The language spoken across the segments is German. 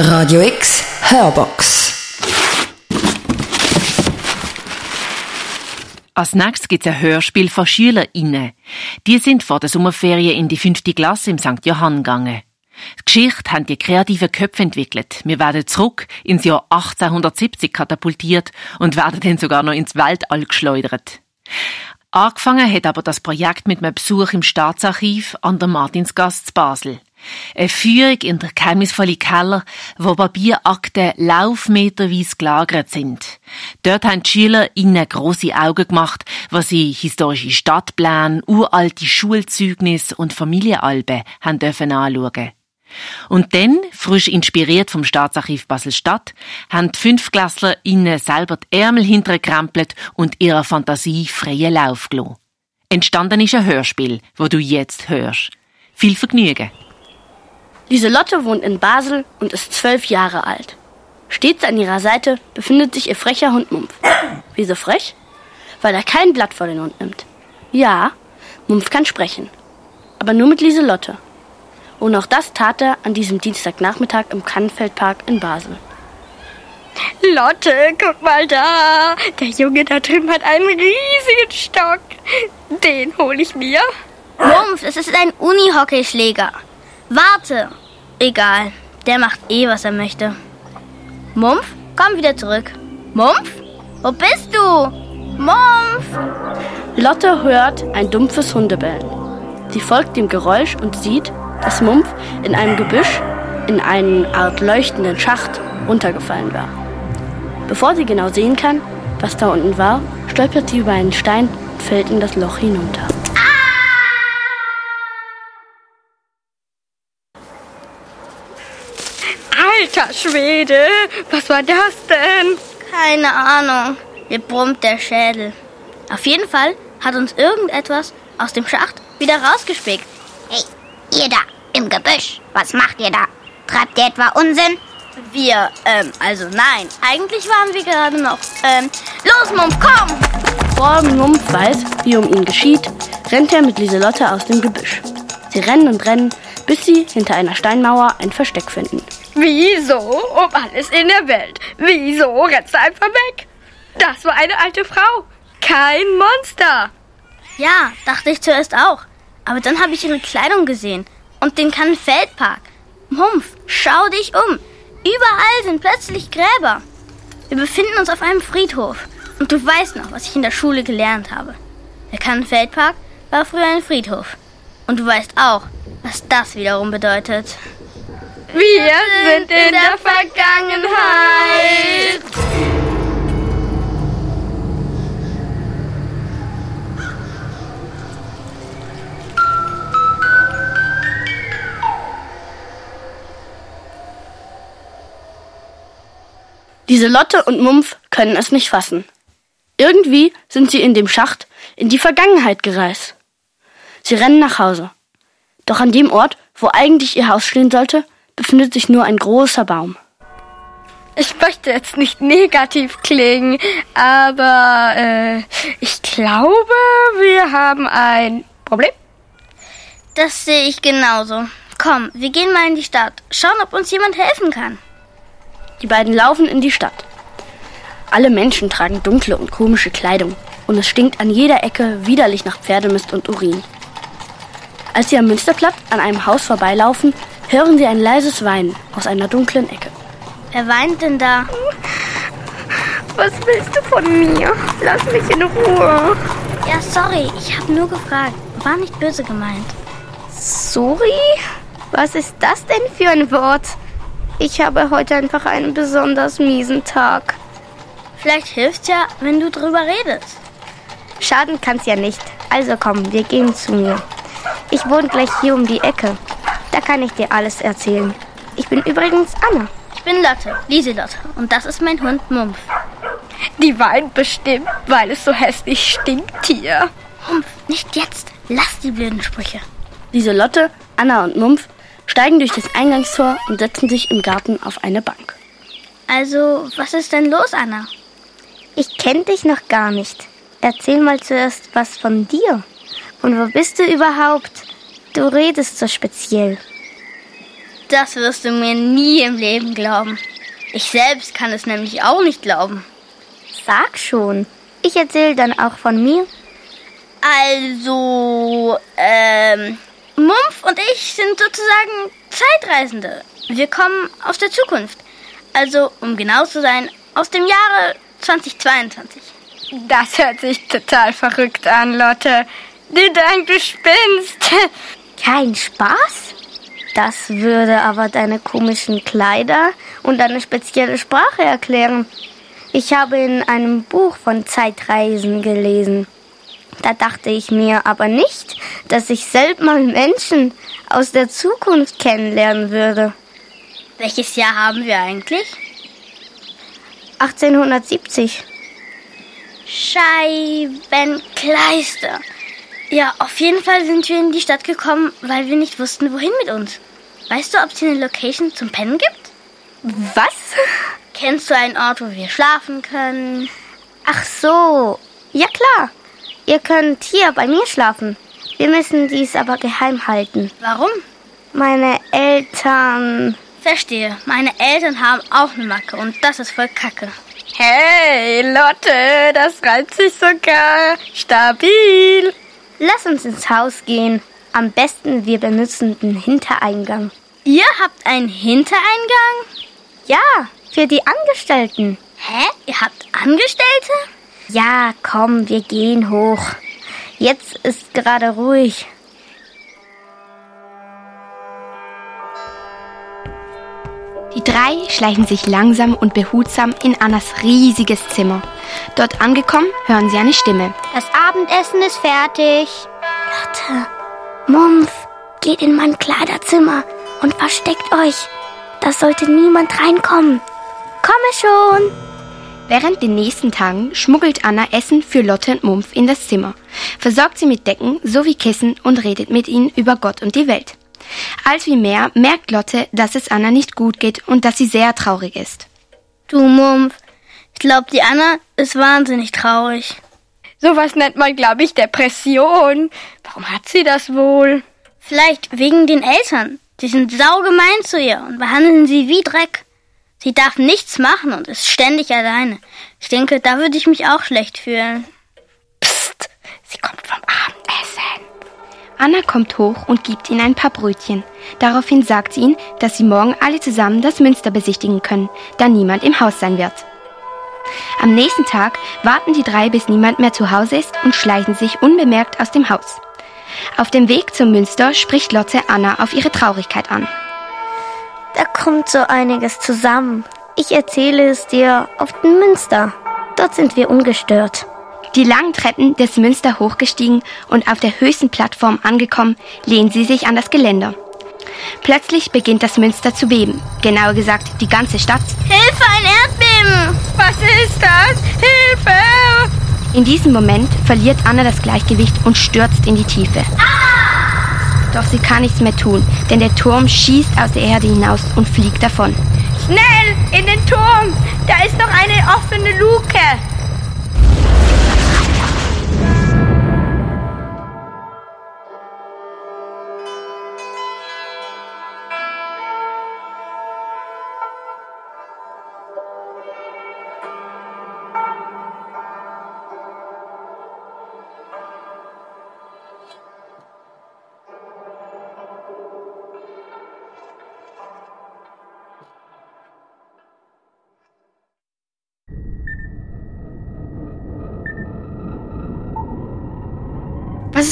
Radio X Hörbox. Als nächstes gibt es ein Hörspiel von SchülerInnen. Die sind vor der Sommerferien in die fünfte Klasse im St. Johann gegangen. Die Geschichte haben die kreativen Köpfe entwickelt. Wir werden zurück ins Jahr 1870 katapultiert und werden dann sogar noch ins Weltall geschleudert. Angefangen hat aber das Projekt mit einem Besuch im Staatsarchiv an der Martinsgasse zu Basel. Eine Führung in der geheimnisvollen Keller, wo Papierakten laufmeterweise gelagert sind. Dort haben die Schüler ihnen grosse Augen gemacht, wo sie historische Stadtpläne, uralte Schulzeugnisse und Familienalben haben dürfen anschauen. Und dann, frisch inspiriert vom Staatsarchiv Basel-Stadt, haben die Fünfklässler ihnen selber die Ärmel hintergekrempelt und ihrer Fantasie freien Lauf gelassen. Entstanden ist ein Hörspiel, wo du jetzt hörst. Viel Vergnügen! Lieselotte wohnt in Basel und ist zwölf Jahre alt. Stets an ihrer Seite befindet sich ihr frecher Hund Mumpf. Wieso frech? Weil er kein Blatt vor den Hund nimmt. Ja, Mumpf kann sprechen. Aber nur mit Lieselotte. Und auch das tat er an diesem Dienstagnachmittag im Kannfeldpark in Basel. Lotte, guck mal da. Der Junge da drüben hat einen riesigen Stock. Den hole ich mir. Mumpf, es ist ein Unihockeyschläger. Warte. Egal, der macht eh, was er möchte. Mumpf, komm wieder zurück. Mumpf, wo bist du? Mumpf! Lotte hört ein dumpfes Hundebellen. Sie folgt dem Geräusch und sieht, dass Mumpf in einem Gebüsch in eine Art leuchtenden Schacht runtergefallen war. Bevor sie genau sehen kann, was da unten war, stolpert sie über einen Stein und fällt in das Loch hinunter. Alter Schwede, was war das denn? Keine Ahnung. Mir brummt der Schädel. Auf jeden Fall hat uns irgendetwas aus dem Schacht wieder rausgespickt. Hey, ihr da im Gebüsch, was macht ihr da? Treibt ihr etwa Unsinn? Wir, ähm, also nein. Eigentlich waren wir gerade noch, ähm, los, Mumpf, komm! Bevor Mumpf weiß, wie um ihn geschieht, rennt er mit Lieselotte aus dem Gebüsch. Sie rennen und rennen, bis sie hinter einer Steinmauer ein Versteck finden. Wieso um alles in der Welt? Wieso rennst du einfach weg? Das war eine alte Frau, kein Monster. Ja, dachte ich zuerst auch. Aber dann habe ich ihre Kleidung gesehen und den Kannenfeldpark. Mumpf, schau dich um. Überall sind plötzlich Gräber. Wir befinden uns auf einem Friedhof. Und du weißt noch, was ich in der Schule gelernt habe. Der Kannenfeldpark war früher ein Friedhof. Und du weißt auch, was das wiederum bedeutet. Wir sind in der Vergangenheit. Diese Lotte und Mumpf können es nicht fassen. Irgendwie sind sie in dem Schacht in die Vergangenheit gereist. Sie rennen nach Hause. Doch an dem Ort, wo eigentlich ihr Haus stehen sollte, befindet sich nur ein großer Baum. Ich möchte jetzt nicht negativ klingen, aber äh, ich glaube, wir haben ein Problem. Das sehe ich genauso. Komm, wir gehen mal in die Stadt. Schauen, ob uns jemand helfen kann. Die beiden laufen in die Stadt. Alle Menschen tragen dunkle und komische Kleidung und es stinkt an jeder Ecke widerlich nach Pferdemist und Urin. Als sie am Münsterplatz an einem Haus vorbeilaufen, hören sie ein leises Weinen aus einer dunklen Ecke. Wer weint denn da? Was willst du von mir? Lass mich in Ruhe. Ja, sorry, ich habe nur gefragt. War nicht böse gemeint. Sorry? Was ist das denn für ein Wort? Ich habe heute einfach einen besonders miesen Tag. Vielleicht hilft's ja, wenn du drüber redest. Schaden kann's ja nicht. Also komm, wir gehen zu mir. Ich wohne gleich hier um die Ecke. Da kann ich dir alles erzählen. Ich bin übrigens Anna. Ich bin Lotte, Lieselotte. Und das ist mein Hund Mumpf. Die weint bestimmt, weil es so hässlich stinkt hier. Mumpf, nicht jetzt. Lass die blöden Sprüche. Lieselotte, Anna und Mumpf steigen durch das Eingangstor und setzen sich im Garten auf eine Bank. Also, was ist denn los, Anna? Ich kenne dich noch gar nicht. Erzähl mal zuerst was von dir. Und wo bist du überhaupt? Du redest so speziell. Das wirst du mir nie im Leben glauben. Ich selbst kann es nämlich auch nicht glauben. Sag schon. Ich erzähle dann auch von mir. Also, ähm, Mumpf und ich sind sozusagen Zeitreisende. Wir kommen aus der Zukunft. Also, um genau zu sein, aus dem Jahre 2022. Das hört sich total verrückt an, Lotte. Du denkst, du spinnst. Kein Spaß? Das würde aber deine komischen Kleider und deine spezielle Sprache erklären. Ich habe in einem Buch von Zeitreisen gelesen. Da dachte ich mir aber nicht, dass ich selbst mal Menschen aus der Zukunft kennenlernen würde. Welches Jahr haben wir eigentlich? 1870. Scheibenkleister. Ja, auf jeden Fall sind wir in die Stadt gekommen, weil wir nicht wussten, wohin mit uns. Weißt du, ob es hier eine Location zum Pennen gibt? Was? Kennst du einen Ort, wo wir schlafen können? Ach so. Ja klar. Ihr könnt hier bei mir schlafen. Wir müssen dies aber geheim halten. Warum? Meine Eltern. Verstehe. Meine Eltern haben auch eine Macke und das ist voll Kacke. Hey, Lotte, das reimt sich sogar. Stabil. Lass uns ins Haus gehen. Am besten wir benutzen den Hintereingang. Ihr habt einen Hintereingang? Ja, für die Angestellten. Hä? Ihr habt Angestellte? Ja, komm, wir gehen hoch. Jetzt ist gerade ruhig. Die drei schleichen sich langsam und behutsam in Annas riesiges Zimmer. Dort angekommen, hören sie eine Stimme. Das Abendessen ist fertig. Lotte, Mumpf, geht in mein Kleiderzimmer und versteckt euch. Da sollte niemand reinkommen. Komme schon. Während den nächsten Tagen schmuggelt Anna Essen für Lotte und Mumpf in das Zimmer, versorgt sie mit Decken sowie Kissen und redet mit ihnen über Gott und die Welt. Als wie mehr merkt Lotte, dass es Anna nicht gut geht und dass sie sehr traurig ist. Du Mumpf, ich glaube, die Anna ist wahnsinnig traurig. Sowas nennt man, glaube ich, Depression. Warum hat sie das wohl? Vielleicht wegen den Eltern. Die sind saugemein zu ihr und behandeln sie wie Dreck. Sie darf nichts machen und ist ständig alleine. Ich denke, da würde ich mich auch schlecht fühlen. Psst, sie kommt. Anna kommt hoch und gibt ihnen ein paar Brötchen. Daraufhin sagt sie ihnen, dass sie morgen alle zusammen das Münster besichtigen können, da niemand im Haus sein wird. Am nächsten Tag warten die drei, bis niemand mehr zu Hause ist und schleichen sich unbemerkt aus dem Haus. Auf dem Weg zum Münster spricht Lotte Anna auf ihre Traurigkeit an. Da kommt so einiges zusammen. Ich erzähle es dir auf dem Münster. Dort sind wir ungestört. Die langen Treppen des Münster hochgestiegen und auf der höchsten Plattform angekommen, lehnen sie sich an das Geländer. Plötzlich beginnt das Münster zu beben. Genauer gesagt, die ganze Stadt. Hilfe, ein Erdbeben! Was ist das? Hilfe! In diesem Moment verliert Anna das Gleichgewicht und stürzt in die Tiefe. Doch sie kann nichts mehr tun, denn der Turm schießt aus der Erde hinaus und fliegt davon. Schnell, in den Turm! Da ist noch eine offene Luke.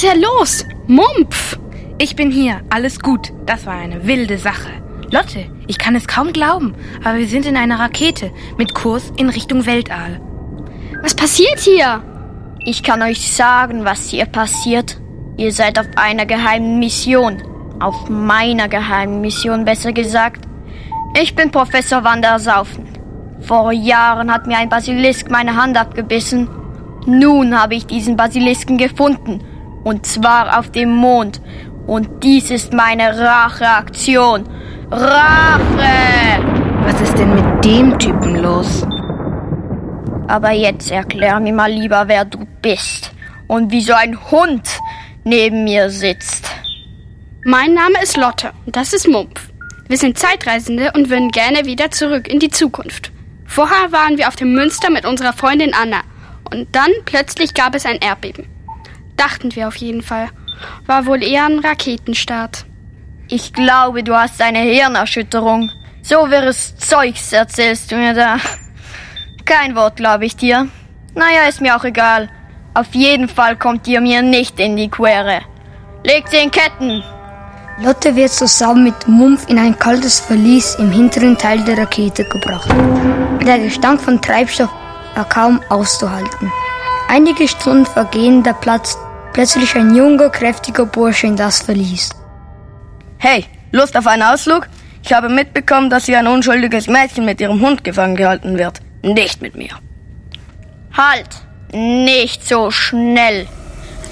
Ist hier los? Mumpf! Ich bin hier, alles gut. Das war eine wilde Sache. Lotte, ich kann es kaum glauben, aber wir sind in einer Rakete mit Kurs in Richtung Weltall. Was passiert hier? Ich kann euch sagen, was hier passiert. Ihr seid auf einer geheimen Mission. Auf meiner geheimen Mission, besser gesagt. Ich bin Professor Wandersaufen. Vor Jahren hat mir ein Basilisk meine Hand abgebissen. Nun habe ich diesen Basilisken gefunden. Und zwar auf dem Mond. Und dies ist meine Racheaktion. Rache! Was ist denn mit dem Typen los? Aber jetzt erklär mir mal lieber, wer du bist. Und wie so ein Hund neben mir sitzt. Mein Name ist Lotte und das ist Mumpf. Wir sind Zeitreisende und würden gerne wieder zurück in die Zukunft. Vorher waren wir auf dem Münster mit unserer Freundin Anna. Und dann plötzlich gab es ein Erdbeben. Dachten wir auf jeden Fall. War wohl eher ein Raketenstart. Ich glaube, du hast eine Hirnerschütterung. So wirres Zeugs erzählst du mir da. Kein Wort glaube ich dir. Naja, ist mir auch egal. Auf jeden Fall kommt ihr mir nicht in die Quere. Legt sie in Ketten. Lotte wird zusammen mit Mumpf in ein kaltes Verlies im hinteren Teil der Rakete gebracht. Der Gestank von Treibstoff war kaum auszuhalten. Einige Stunden vergehen, da platzt plötzlich ein junger, kräftiger Bursche in das Verlies. Hey, Lust auf einen Ausflug? Ich habe mitbekommen, dass hier ein unschuldiges Mädchen mit ihrem Hund gefangen gehalten wird. Nicht mit mir. Halt! Nicht so schnell!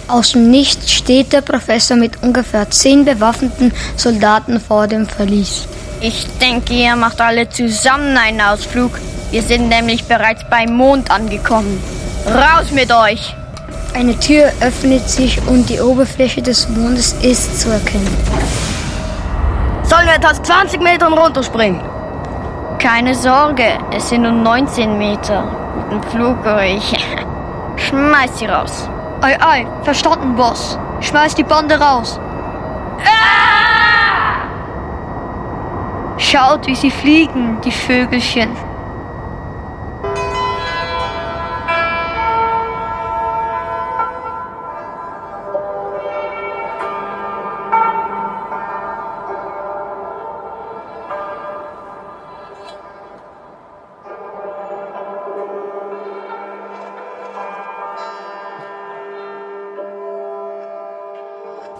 Aus dem Nichts steht der Professor mit ungefähr zehn bewaffneten Soldaten vor dem Verlies. Ich denke, ihr macht alle zusammen einen Ausflug. Wir sind nämlich bereits beim Mond angekommen. Raus mit euch! Eine Tür öffnet sich und die Oberfläche des Mondes ist zu erkennen. Sollen wir etwas 20 Metern runterspringen? Keine Sorge, es sind nur 19 Meter. Guten Flug euch. Schmeiß sie raus. Ei, ei, verstanden, Boss. Schmeiß die Bande raus. Ah! Schaut, wie sie fliegen, die Vögelchen.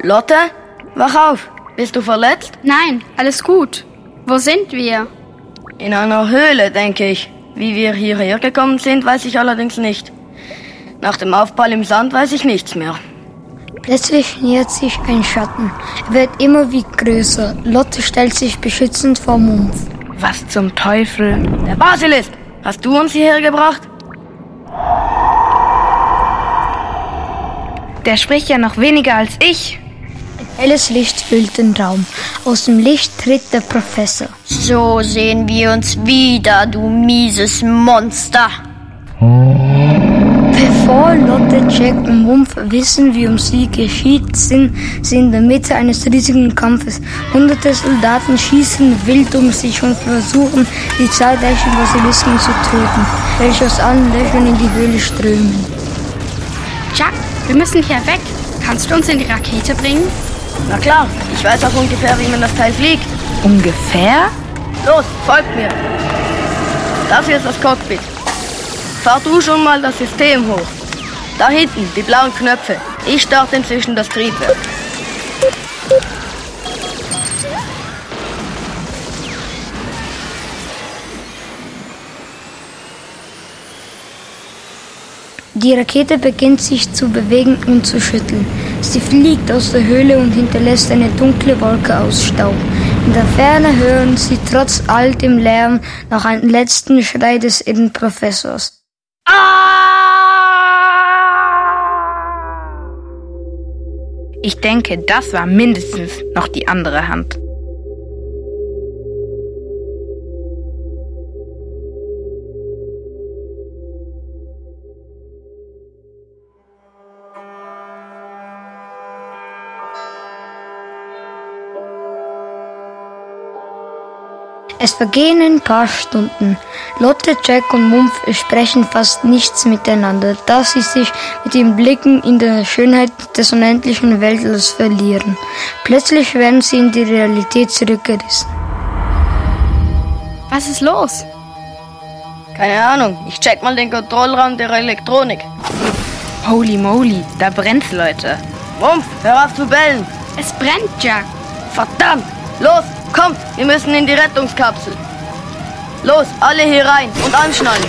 Lotte, wach auf. Bist du verletzt? Nein, alles gut. Wo sind wir? In einer Höhle, denke ich. Wie wir hierher gekommen sind, weiß ich allerdings nicht. Nach dem Aufprall im Sand weiß ich nichts mehr. Plötzlich nähert sich ein Schatten. Er wird immer wie größer. Lotte stellt sich beschützend vor Mumpf. Was zum Teufel? Der Basilisk! Hast du uns hierher gebracht? Der spricht ja noch weniger als ich. Helles Licht füllt den Raum. Aus dem Licht tritt der Professor. So sehen wir uns wieder, du mieses Monster. Bevor Lotte, Jack und Mumpf wissen, wie um sie geschieht, sind sie in der Mitte eines riesigen Kampfes. Hunderte Soldaten schießen wild um sich und versuchen, die zahlreichen Basilisken zu töten, welche aus allen Löchern in die Höhle strömen. Jack, wir müssen hier weg. Kannst du uns in die Rakete bringen? Na klar, ich weiß auch ungefähr, wie man das Teil fliegt. Ungefähr? Los, folgt mir. Das hier ist das Cockpit. Fahr du schon mal das System hoch. Da hinten, die blauen Knöpfe. Ich starte inzwischen das Triebwerk. Die Rakete beginnt sich zu bewegen und zu schütteln. Sie fliegt aus der Höhle und hinterlässt eine dunkle Wolke aus Staub. In der Ferne hören sie trotz all dem Lärm noch einen letzten Schrei des irren Professors. Ich denke, das war mindestens noch die andere Hand. Es vergehen ein paar Stunden. Lotte, Jack und Mumpf sprechen fast nichts miteinander, da sie sich mit ihren Blicken in der Schönheit des unendlichen Weltalls verlieren. Plötzlich werden sie in die Realität zurückgerissen. Was ist los? Keine Ahnung, ich check mal den Kontrollraum der Elektronik. Holy moly, da brennt's, Leute. Mumpf, hör auf zu bellen. Es brennt, Jack. Verdammt! Los, kommt, wir müssen in die Rettungskapsel. Los, alle hier rein und anschnallen.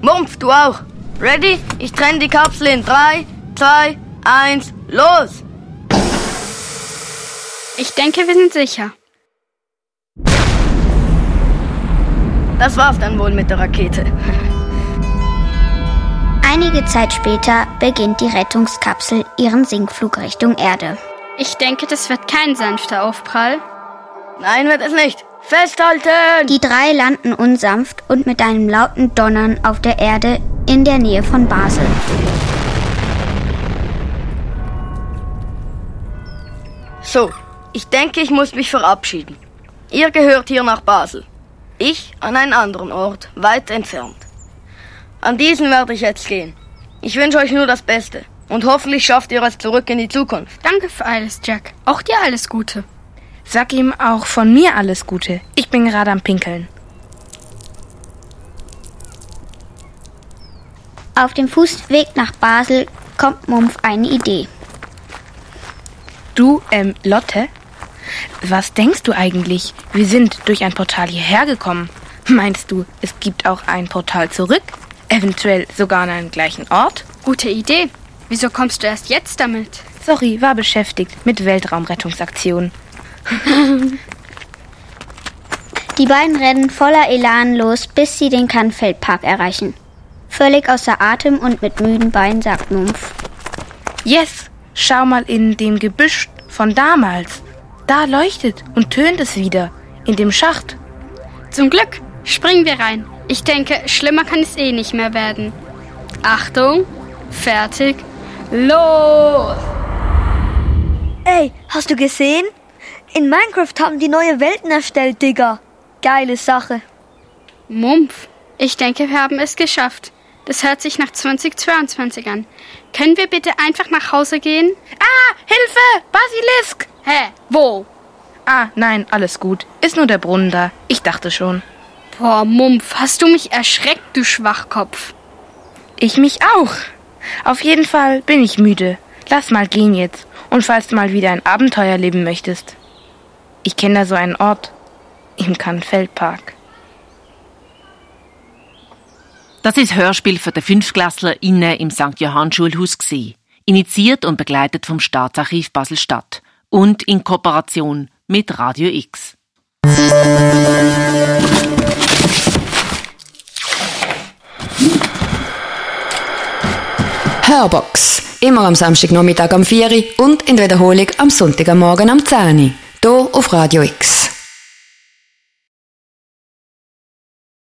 Mumpf, du auch. Ready? Ich trenne die Kapsel in 3, 2, 1, los! Ich denke, wir sind sicher. Das war's dann wohl mit der Rakete. Einige Zeit später beginnt die Rettungskapsel ihren Sinkflug Richtung Erde. Ich denke, das wird kein sanfter Aufprall. Nein, wird es nicht. Festhalten! Die drei landen unsanft und mit einem lauten Donnern auf der Erde in der Nähe von Basel. So, ich denke, ich muss mich verabschieden. Ihr gehört hier nach Basel. Ich an einen anderen Ort, weit entfernt. An diesen werde ich jetzt gehen. Ich wünsche euch nur das Beste. Und hoffentlich schafft ihr es zurück in die Zukunft. Danke für alles, Jack. Auch dir alles Gute. Sag ihm auch von mir alles Gute. Ich bin gerade am Pinkeln. Auf dem Fußweg nach Basel kommt Mumpf eine Idee. Du, ähm, Lotte? Was denkst du eigentlich? Wir sind durch ein Portal hierher gekommen. Meinst du, es gibt auch ein Portal zurück? Eventuell sogar an einen gleichen Ort? Gute Idee. Wieso kommst du erst jetzt damit? Sorry, war beschäftigt mit Weltraumrettungsaktionen. Die beiden rennen voller Elan los, bis sie den Kannfeldpark erreichen. Völlig außer Atem und mit müden Beinen sagt Mumpf. Yes, schau mal in dem Gebüsch von damals. Da leuchtet und tönt es wieder. In dem Schacht. Zum Glück. Springen wir rein. Ich denke, schlimmer kann es eh nicht mehr werden. Achtung, fertig, los! Ey, hast du gesehen? In Minecraft haben die neue Welten erstellt, Digga. Geile Sache. Mumpf. Ich denke, wir haben es geschafft. Das hört sich nach 2022 an. Können wir bitte einfach nach Hause gehen? Ah, Hilfe! Basilisk! Hä? Wo? Ah, nein, alles gut. Ist nur der Brunnen da. Ich dachte schon. Boah, Mumpf, hast du mich erschreckt, du Schwachkopf. Ich mich auch. Auf jeden Fall bin ich müde. Lass mal gehen jetzt. Und falls du mal wieder ein Abenteuer leben möchtest. Ich kenne da so einen Ort. Im Kannfeldpark. Das ist Hörspiel für den Fünftklässler innen im St. Johann Schulhaus gsi. Initiiert und begleitet vom Staatsarchiv Basel-Stadt und in Kooperation mit Radio X. Hörbox. Immer am Samstagnachmittag am 4 Uhr und in der Wiederholung am Sonntagmorgen am 10 Uhr. Hier auf Radio X.